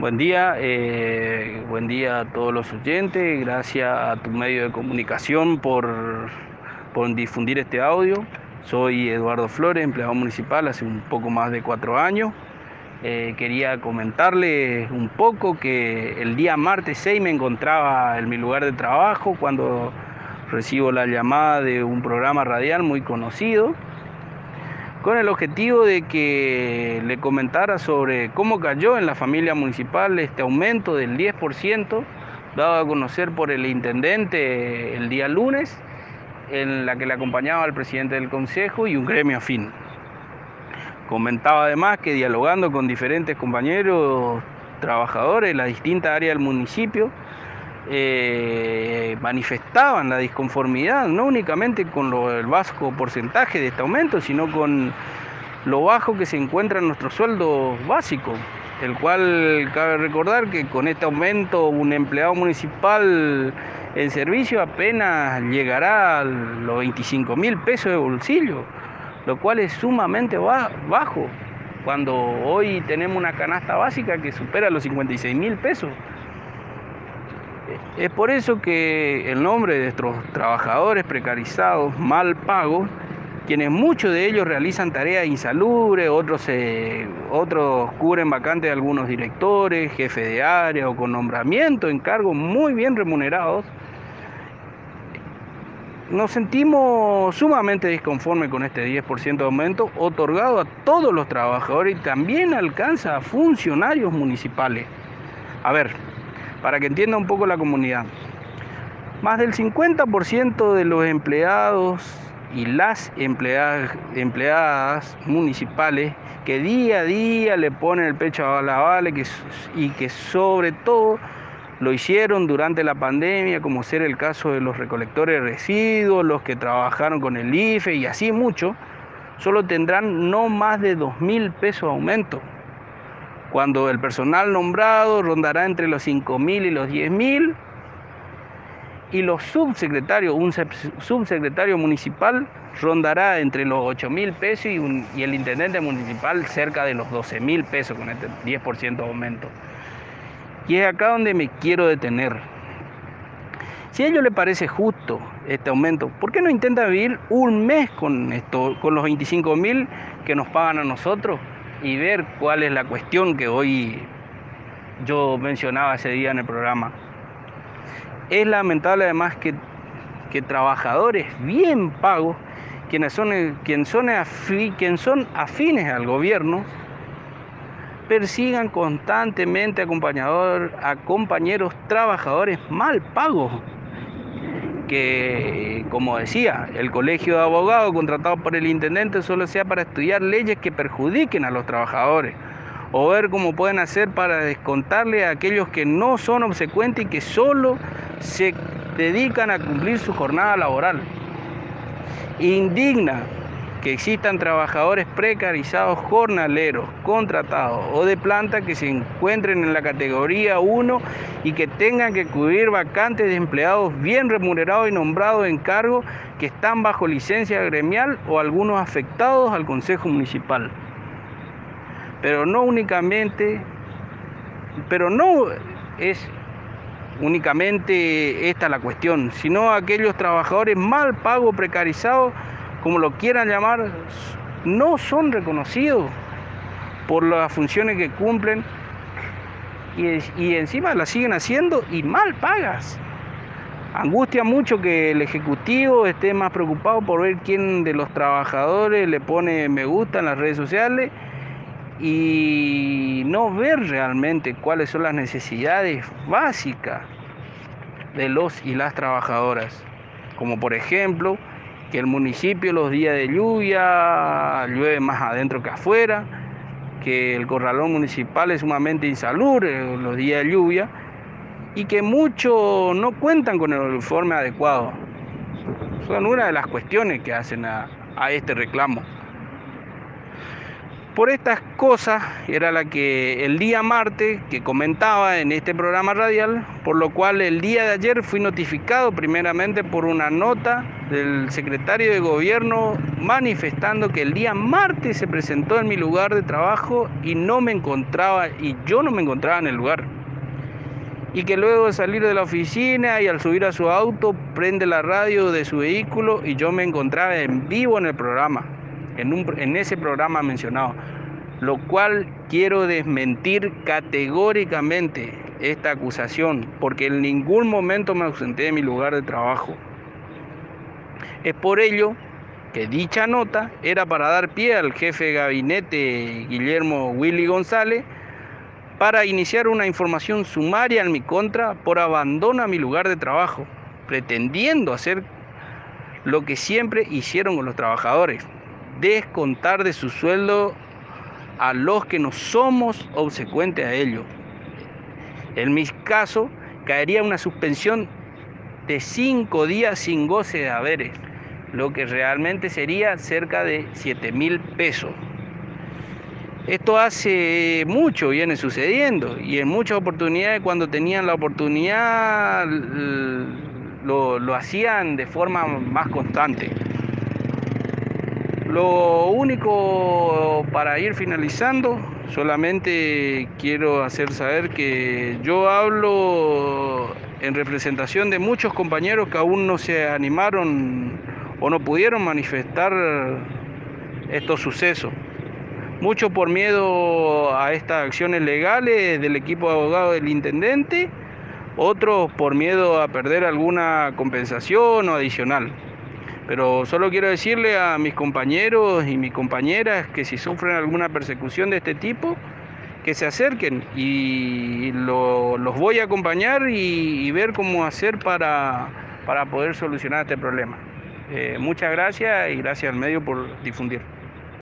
Buen día, eh, buen día a todos los oyentes, gracias a tu medio de comunicación por, por difundir este audio. Soy Eduardo Flores, empleado municipal hace un poco más de cuatro años. Eh, quería comentarles un poco que el día martes 6 me encontraba en mi lugar de trabajo cuando recibo la llamada de un programa radial muy conocido con el objetivo de que le comentara sobre cómo cayó en la familia municipal este aumento del 10% dado a conocer por el intendente el día lunes, en la que le acompañaba al presidente del consejo y un gremio afín. Comentaba además que dialogando con diferentes compañeros trabajadores de las distintas áreas del municipio, eh, manifestaban la disconformidad, no únicamente con lo, el bajo porcentaje de este aumento, sino con lo bajo que se encuentra en nuestro sueldo básico, el cual cabe recordar que con este aumento un empleado municipal en servicio apenas llegará a los 25 mil pesos de bolsillo, lo cual es sumamente bajo, cuando hoy tenemos una canasta básica que supera los 56 mil pesos. Es por eso que el nombre de nuestros trabajadores precarizados, mal pagos, quienes muchos de ellos realizan tareas insalubres, otros, otros cubren vacantes de algunos directores, jefes de área o con nombramiento en cargos muy bien remunerados, nos sentimos sumamente disconformes con este 10% de aumento otorgado a todos los trabajadores y también alcanza a funcionarios municipales. A ver, para que entienda un poco la comunidad. Más del 50% de los empleados y las empleadas, municipales que día a día le ponen el pecho a la vale y que sobre todo lo hicieron durante la pandemia, como ser el caso de los recolectores de residuos, los que trabajaron con el IFE y así mucho, solo tendrán no más de 2 mil pesos de aumento cuando el personal nombrado rondará entre los 5.000 y los 10.000 y los subsecretarios, un subsecretario municipal rondará entre los 8.000 pesos y, el intendente municipal cerca de los 12.000 pesos con este 10% de aumento. Y es acá donde me quiero detener. Si a ellos les parece justo este aumento, ¿por qué no intentan vivir un mes con, esto, con los 25.000 que nos pagan a nosotros? Y ver cuál es la cuestión que hoy yo mencionaba ese día en el programa. Es lamentable además que, que trabajadores bien pagos, quienes son, son, quienes son afines al gobierno, persigan constantemente a compañeros trabajadores mal pagos que, como decía, el colegio de abogados contratado por el intendente solo sea para estudiar leyes que perjudiquen a los trabajadores o ver cómo pueden hacer para descontarle a aquellos que no son obsecuentes y que solo se dedican a cumplir su jornada laboral. Indigna que existan trabajadores precarizados jornaleros, contratados o de planta que se encuentren en la categoría 1 y que tengan que cubrir vacantes de empleados bien remunerados y nombrados en cargo que están bajo licencia gremial o algunos afectados al Consejo Municipal. Pero no únicamente, pero no es únicamente esta la cuestión, sino aquellos trabajadores mal pagos, precarizados, como lo quieran llamar, no son reconocidos por las funciones que cumplen y, encima las siguen haciendo y mal pagas. Angustia mucho que el Ejecutivo esté más preocupado por ver quién de los trabajadores le pone me gusta en las redes sociales y no ver realmente cuáles son las necesidades básicas de los y las trabajadoras. Como por ejemplo, que el municipio los días de lluvia llueve más adentro que afuera, que el corralón municipal es sumamente insalubre los días de lluvia y que muchos no cuentan con el uniforme adecuado. Son una de las cuestiones que hacen a, a este reclamo. Por estas cosas era la que el día martes que comentaba en este programa radial, por lo cual el día de ayer fui notificado primeramente por una nota del secretario de gobierno manifestando que el día martes se presentó en mi lugar de trabajo y no me encontraba, y yo no me encontraba en el lugar. Y que luego de salir de la oficina y al subir a su auto, prende la radio de su vehículo y yo me encontraba en vivo en el programa, en, en ese programa mencionado. Lo cual quiero desmentir categóricamente esta acusación, porque en ningún momento me ausenté de mi lugar de trabajo. Es por ello que dicha nota era para dar pie al jefe de gabinete Guillermo Willy González para iniciar una información sumaria en mi contra por abandono a mi lugar de trabajo, pretendiendo hacer lo que siempre hicieron con los trabajadores, descontar de su sueldo a los que no somos obsecuentes a ello. En mi caso, caería una suspensión de cinco días sin goce de haberes lo que realmente sería cerca de 7 mil pesos. Esto hace mucho viene sucediendo y en muchas oportunidades cuando tenían la oportunidad lo, lo hacían de forma más constante. Lo único para ir finalizando, solamente quiero hacer saber que yo hablo en representación de muchos compañeros que aún no se animaron o no pudieron manifestar estos sucesos. Mucho por miedo a estas acciones legales del equipo de abogados del intendente, otros por miedo a perder alguna compensación o adicional. Pero solo quiero decirle a mis compañeros y mis compañeras que si sufren alguna persecución de este tipo, que se acerquen y los voy a acompañar y, ver cómo hacer para, para poder solucionar este problema. Eh, muchas gracias y gracias al medio por difundir.